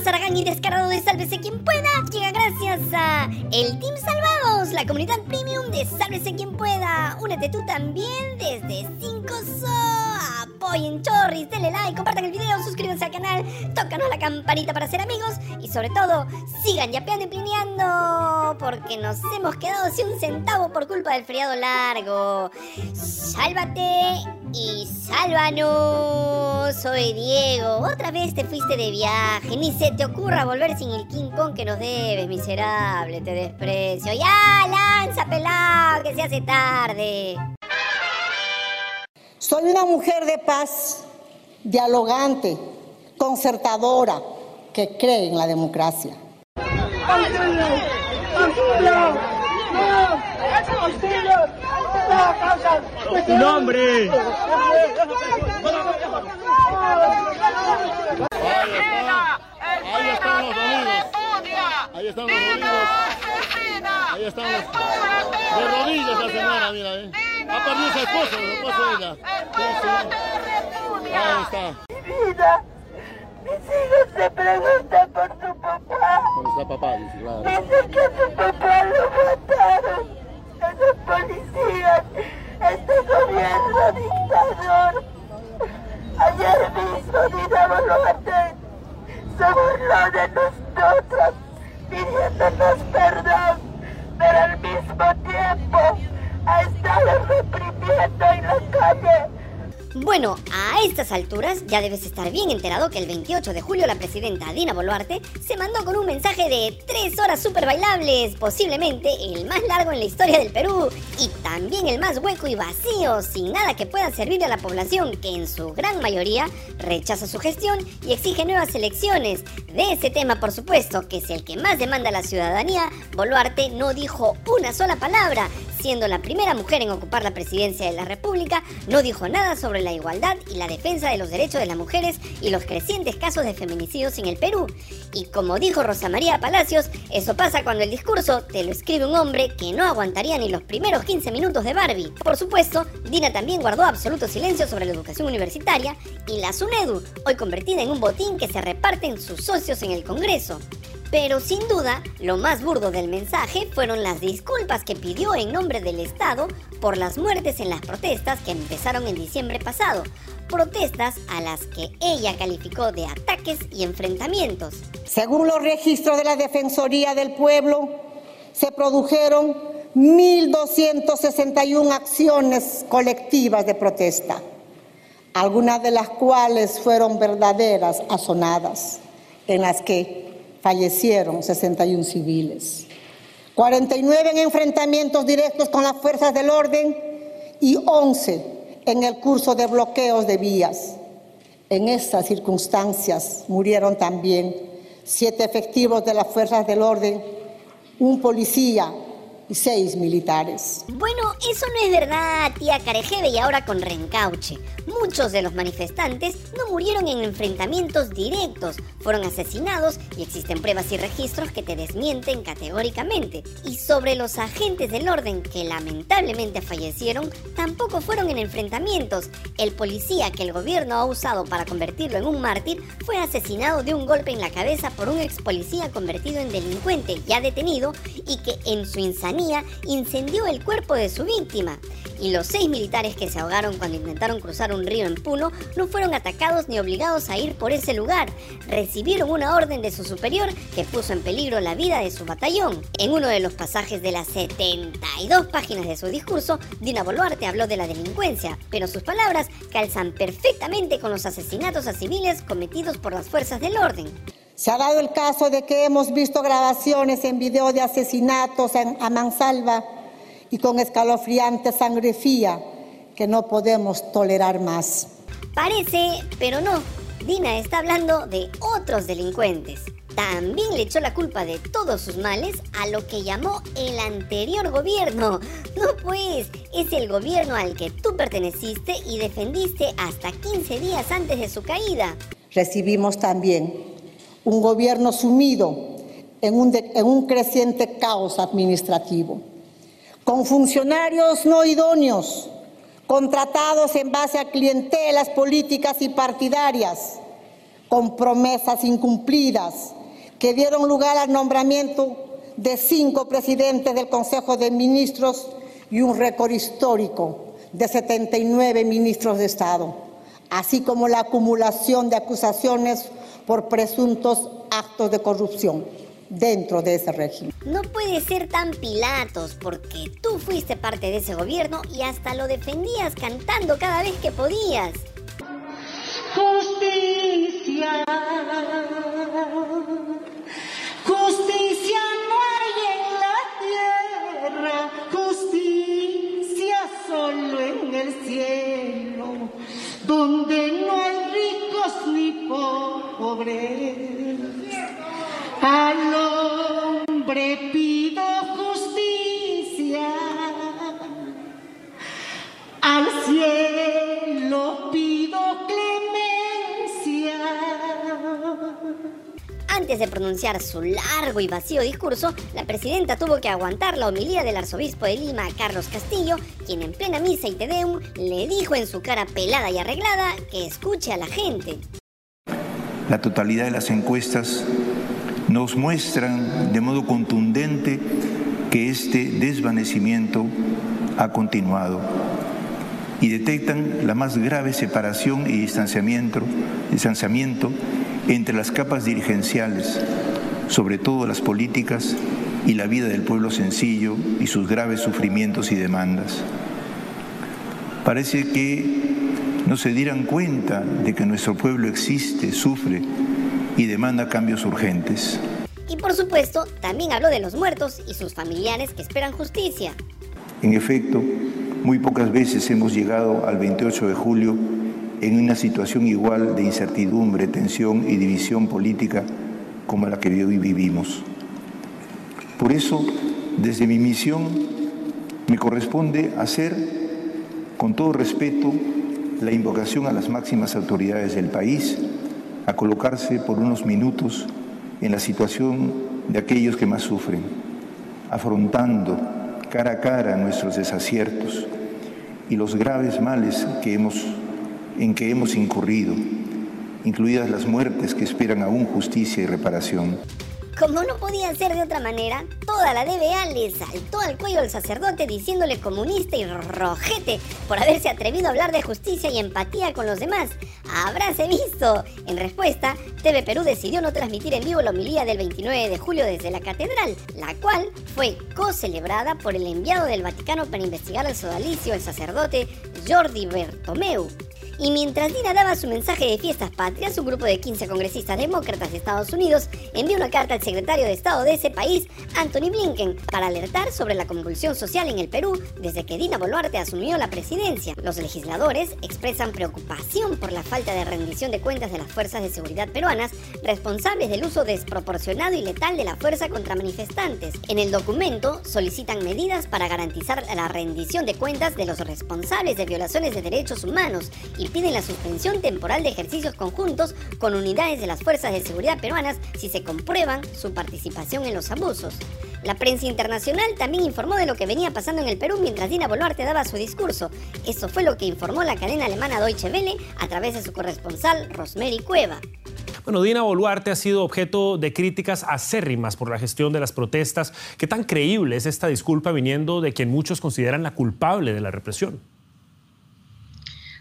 más aragán y descarado de Sálvese quien pueda llega gracias a el Team Salvados, la comunidad premium de Sálvese quien pueda. Únete tú también desde 5 so. Apoyen Chorris, denle like, compartan el video, suscríbanse al canal, tócanos la campanita para ser amigos y sobre todo sigan yapeando y plineando porque nos hemos quedado sin un centavo por culpa del feriado largo. Sálvate y sálvanos. Soy Diego. Otra vez te fuiste de viaje. Ni se te ocurra volver sin el King Kong que nos debes, miserable. Te desprecio. Ya, lanza, pelado, que se hace tarde. Soy una mujer de paz, dialogante, concertadora, que cree en la democracia. ¡Tu nombre! Ahí están los amigos. Ahí están los amigos. Ahí están los... De rodillas la señora, mira, eh. Ha perdido su esposo, su esposo de ella. Ahí está. Vida, mis hijos se preguntan por tu papá. ¿Dónde está papá? Dice, claro. Dicen que su papá lo mataron. Esos policías, este gobierno dictador. Ayer mismo Dina Boluarte se burló de nosotros, pidiéndonos perdón, pero al mismo tiempo ha estado reprimiendo en la calle Bueno, a estas alturas ya debes estar bien enterado que el 28 de julio la presidenta Dina Boluarte se mandó con un mensaje de 3 horas super bailables, posiblemente el más largo en la historia del Perú y también el más hueco y vacío, sin nada que pueda servir a la población que en su gran mayoría rechaza su gestión y exige nuevas elecciones. De ese tema, por supuesto, que es el que más demanda la ciudadanía, Boluarte no dijo una sola palabra, siendo la primera mujer en ocupar la presidencia de la República, no dijo nada sobre la igualdad y la defensa de los derechos de las mujeres y los crecientes casos de feminicidios en el Perú. Y como dijo Rosa María Palacios, eso pasa cuando el discurso te lo escribe un hombre que no aguantaría ni los primeros 15 minutos de Barbie. Por supuesto, Dina también guardó absoluto silencio sobre la educación universitaria y la SUNEDU, hoy convertida en un botín que se reparten sus socios en el Congreso. Pero sin duda, lo más burdo del mensaje fueron las disculpas que pidió en nombre del Estado por las muertes en las protestas que empezaron en diciembre pasado. Protestas a las que ella calificó de ataques y enfrentamientos. Según los registros de la Defensoría del Pueblo, se produjeron 1.261 acciones colectivas de protesta, algunas de las cuales fueron verdaderas azonadas, en las que fallecieron 61 civiles, 49 en enfrentamientos directos con las fuerzas del orden y 11 en el curso de bloqueos de vías. En estas circunstancias murieron también siete efectivos de las fuerzas del orden, un policía y seis militares. Bueno, eso no es verdad, tía Carejeve, y ahora con reencauche. Muchos de los manifestantes no murieron en enfrentamientos directos, fueron asesinados y existen pruebas y registros que te desmienten categóricamente. Y sobre los agentes del orden que lamentablemente fallecieron, tampoco fueron en enfrentamientos. El policía que el gobierno ha usado para convertirlo en un mártir fue asesinado de un golpe en la cabeza por un ex policía convertido en delincuente ya detenido y que en su insanidad incendió el cuerpo de su víctima. Y los seis militares que se ahogaron cuando intentaron cruzar un río en Puno no fueron atacados ni obligados a ir por ese lugar. Recibieron una orden de su superior que puso en peligro la vida de su batallón. En uno de los pasajes de las 72 páginas de su discurso, Dina Boluarte habló de la delincuencia, pero sus palabras calzan perfectamente con los asesinatos a civiles cometidos por las fuerzas del orden. Se ha dado el caso de que hemos visto grabaciones en video de asesinatos en, a mansalva y con escalofriante sangre fría que no podemos tolerar más. Parece, pero no. Dina está hablando de otros delincuentes. También le echó la culpa de todos sus males a lo que llamó el anterior gobierno. No pues, es el gobierno al que tú perteneciste y defendiste hasta 15 días antes de su caída. Recibimos también un gobierno sumido en un, creciente caos administrativo, con funcionarios no idóneos, contratados en base a clientelas políticas y partidarias, con promesas incumplidas que dieron lugar al nombramiento de cinco presidentes del Consejo de Ministros y un récord histórico de 79 ministros de Estado, así como la acumulación de acusaciones por presuntos actos de corrupción dentro de ese régimen. No puede ser tan Pilatos, porque tú fuiste parte de ese gobierno y hasta lo defendías cantando cada vez que podías. Justicia, Antes de pronunciar su largo y vacío discurso, la presidenta tuvo que aguantar la homilía del arzobispo de Lima, Carlos Castillo, quien en plena misa y tedeum le dijo en su cara pelada y arreglada que escuche a la gente. La totalidad de las encuestas nos muestran de modo contundente que este desvanecimiento ha continuado y detectan la más grave separación y distanciamiento, distanciamiento entre las capas dirigenciales, sobre todo las políticas, y la vida del pueblo sencillo y sus graves sufrimientos y demandas. Parece que no se dieran cuenta de que nuestro pueblo existe, sufre y demanda cambios urgentes. Y por supuesto, también habló de los muertos y sus familiares que esperan justicia. En efecto, muy pocas veces hemos llegado al 28 de julio en una situación igual de incertidumbre, tensión y división política como la que hoy vivimos. Por eso, desde mi misión, me corresponde hacer, con todo respeto, la invocación a las máximas autoridades del país a colocarse por unos minutos en la situación de aquellos que más sufren, afrontando cara a cara nuestros desaciertos y los graves males que hemos, en que hemos incurrido, incluidas las muertes que esperan aún justicia y reparación. Como no podía ser de otra manera, toda la DBA le saltó al cuello al sacerdote diciéndole comunista y rojete por haberse atrevido a hablar de justicia y empatía con los demás. ¡Habráse visto! En respuesta, TV Perú decidió no transmitir en vivo la homilía del 29 de julio desde la catedral, la cual fue co-celebrada por el enviado del Vaticano para investigar el sodalicio, el sacerdote Jordi Bertomeu. Y mientras Dina daba su mensaje de fiestas patrias, un grupo de 15 congresistas demócratas de Estados Unidos envió una carta al secretario de Estado de ese país, Anthony Blinken, para alertar sobre la convulsión social en el Perú desde que Dina Boluarte asumió la presidencia. Los legisladores expresan preocupación por la falta de rendición de cuentas de las fuerzas de seguridad peruanas responsables del uso desproporcionado y letal de la fuerza contra manifestantes. En el documento solicitan medidas para garantizar la rendición de cuentas de los responsables de violaciones de derechos humanos y piden la suspensión temporal de ejercicios conjuntos con unidades de las fuerzas de seguridad peruanas si se comprueban su participación en los abusos. La prensa internacional también informó de lo que venía pasando en el Perú mientras Dina Boluarte daba su discurso. Eso fue lo que informó la cadena alemana Deutsche Welle a través de su corresponsal Rosemary Cueva. Bueno, Dina Boluarte ha sido objeto de críticas acérrimas por la gestión de las protestas. ¿Qué tan creíble es esta disculpa viniendo de quien muchos consideran la culpable de la represión?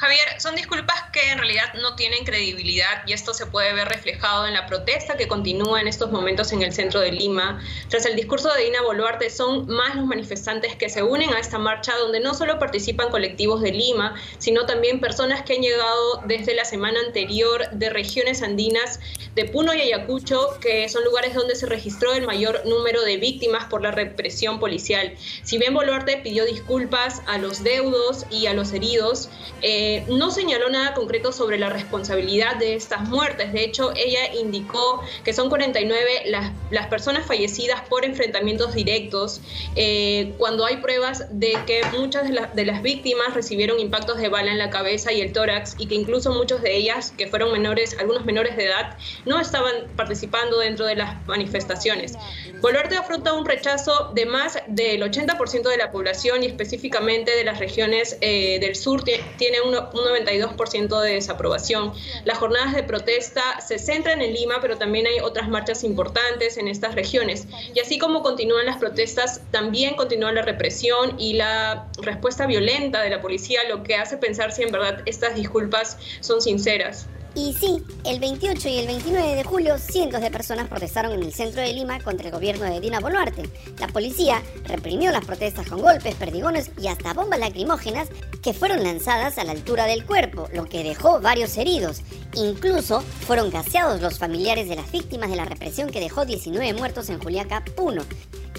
Javier, son disculpas que en realidad no tienen credibilidad y esto se puede ver reflejado en la protesta que continúa en estos momentos en el centro de Lima. Tras el discurso de Dina Boluarte, son más los manifestantes que se unen a esta marcha donde no solo participan colectivos de Lima, sino también personas que han llegado desde la semana anterior de regiones andinas de Puno y Ayacucho, que son lugares donde se registró el mayor número de víctimas por la represión policial. Si bien Boluarte pidió disculpas a los deudos y a los heridos, eh, no señaló nada concreto sobre la responsabilidad de estas muertes. De hecho, ella indicó que son 49 las, las personas fallecidas por enfrentamientos directos, eh, cuando hay pruebas de que muchas de, de, las víctimas recibieron impactos de bala en la cabeza y el tórax y que incluso muchos de ellas, que fueron menores, algunos menores de edad, no estaban participando dentro de las manifestaciones. Boluarte afronta un rechazo de más del 80% de la población y específicamente de las regiones eh, del sur tiene un 92% de desaprobación. Las jornadas de protesta se centran en Lima, pero también hay otras marchas importantes en estas regiones. Y así como continúan las protestas, también continúa la represión y la respuesta violenta de la policía, lo que hace pensar si en verdad estas disculpas son sinceras. Y sí, el 28 y el 29 de julio cientos de personas protestaron en el centro de Lima contra el gobierno de Dina Boluarte. La policía reprimió las protestas con golpes, perdigones y hasta bombas lacrimógenas que fueron lanzadas a la altura del cuerpo, lo que dejó varios heridos. Incluso fueron gaseados los familiares de las víctimas de la represión que dejó 19 muertos en Juliaca, Puno.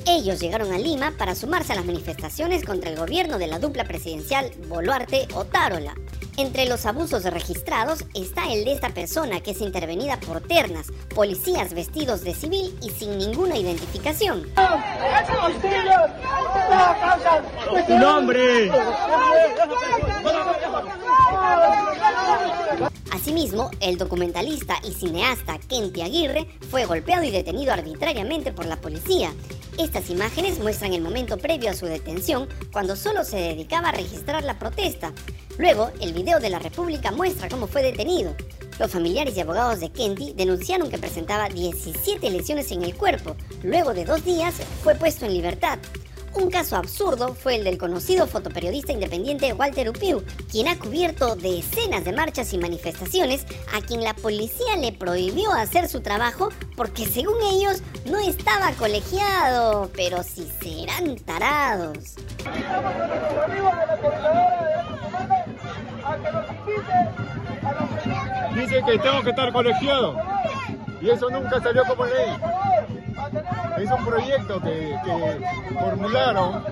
Ellos llegaron a Lima para sumarse a las manifestaciones contra el gobierno de la dupla presidencial Boluarte-Otárola. Entre los abusos registrados está el de esta persona que es intervenida por ternas, policías vestidos de civil y sin ninguna identificación. nombre! Asimismo, el documentalista y cineasta Kenty Aguirre fue golpeado y detenido arbitrariamente por la policía. Estas imágenes muestran el momento previo a su detención, cuando solo se dedicaba a registrar la protesta. Luego, el video de la República muestra cómo fue detenido. Los familiares y abogados de Kenty denunciaron que presentaba 17 lesiones en el cuerpo. Luego de dos días, fue puesto en libertad. Un caso absurdo fue el del conocido fotoperiodista independiente Walter Upiu, quien ha cubierto decenas de marchas y manifestaciones a quien la policía le prohibió hacer su trabajo porque según ellos no estaba colegiado, pero si serán tarados. Dice que tengo que estar colegiado y eso nunca salió como ley. Es un proyecto que, que formularon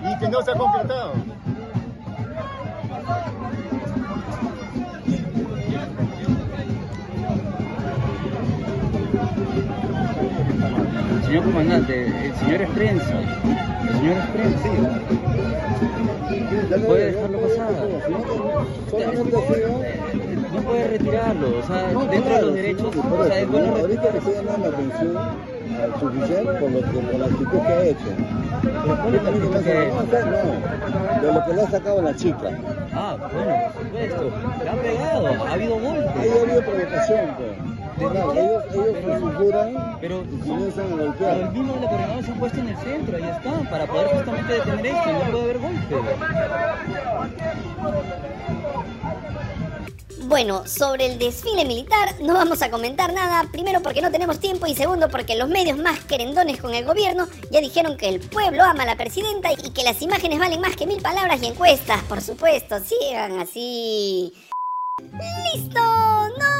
y que no se ha concretado. Señor comandante, el señor es prensa. El señor es prensa. Puede dejarlo pasar. No puede retirarlo. O sea, dentro de los derechos, o sea, es bueno Ahorita le estoy dando la atención al suficiente por, lo que, por la actitud que ha hecho. ¿Cuál es la actitud que ha hecho? No, de lo que le ha sacado la chica. Ah, bueno, por supuesto. Le han pegado, ha habido golpes. Ahí ha habido provocación, pues. Claro, ellos, ellos se figuran Pero, comienzan a pero el golpear. mismo de la coordinadora se ha puesto en el centro, ahí está, para poder justamente detener esto, no puede haber golpes. Bueno, sobre el desfile militar no vamos a comentar nada, primero porque no tenemos tiempo y segundo porque los medios más querendones con el gobierno ya dijeron que el pueblo ama a la presidenta y que las imágenes valen más que mil palabras y encuestas, por supuesto, sigan así. ¡Listo! Te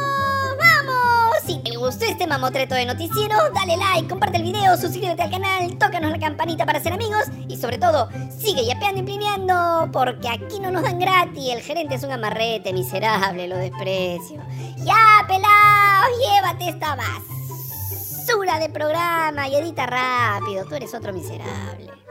gustó este mamotreto de noticiero, dale like, comparte el video, suscríbete al canal, tócanos la campanita para ser amigos y sobre todo, sigue yapeando y plineando porque aquí no nos dan gratis, el gerente es un amarrete miserable, lo desprecio. ¡Ya, pelados! ¡Llévate esta basura de programa y edita rápido! Tú eres otro miserable.